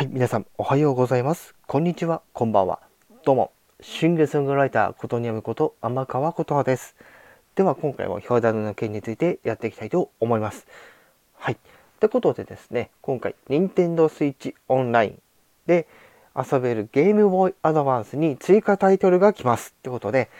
はい、皆さんおはようございます。こんにちは、こんばんは。どうも、シングルソングライターことにやむこと天川琴葉です。では今回も表題の件についてやっていきたいと思います。はい。ということでですね、今回、Nintendo Switch Online で遊べるゲームボーイアドバンスに追加タイトルが来ます。ということで、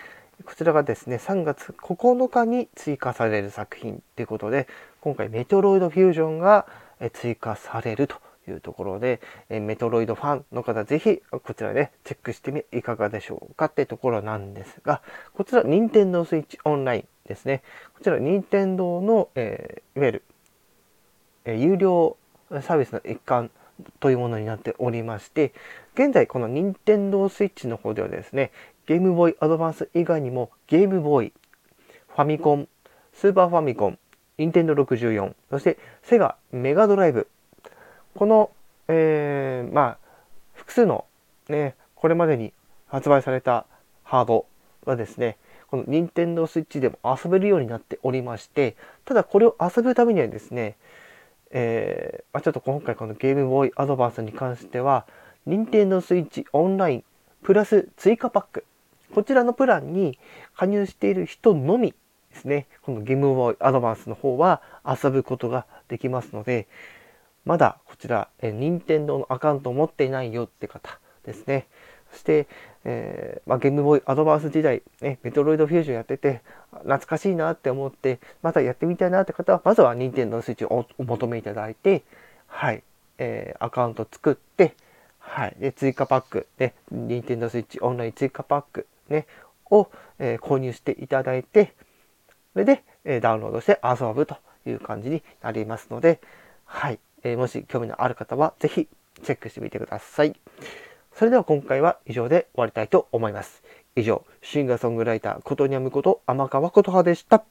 こちらがですね、3月9日に追加される作品ということで、今回メトロイドフュージョンが追加されるというところで、えメトロイドファンの方、ぜひこちらで、ね、チェックしてみいかがでしょうかってところなんですが、こちら、任天堂 switch オンラインですね。こちら、任天堂の、えー、いわゆる、え、有料サービスの一環というものになっておりまして、現在この任天堂 switch の方ではですね、ゲームボーイアドバンス以外にもゲームボーイ、ファミコン、スーパーファミコン、任天堂64、そしてセガメガドライブ、この、えー、まあ、複数のね、これまでに発売されたハードはですね、この任天堂 switch でも遊べるようになっておりまして、ただこれを遊ぶためにはですね、えー、まあ、ちょっと今回このゲームボーイアドバンスに関しては、任天堂 switch オンラインプラス追加パック、こちらのプランに加入している人のみですね、このゲームボーイアドバンスの方は遊ぶことができますので、まだこちら、えー、任天堂のアカウントを持っていないよって方ですね。そして、えー、まあ、ゲームボーイアドバンス時代、ね、メトロイドフュージョンやってて、懐かしいなって思って、またやってみたいなって方は、まずは任天堂スイッチをお求めいただいて、はい、えー、アカウント作って、はい、で追加パック、ね、任天堂スイッチオンライン追加パック、ね、を、えー、購入していただいて、それで、え、ダウンロードして遊ぶという感じになりますので、はい、えー、もし興味のある方はぜひチェックしてみてください。それでは今回は以上で終わりたいと思います。以上、シンガーソングライター、ことにゃむこと天川琴葉でした。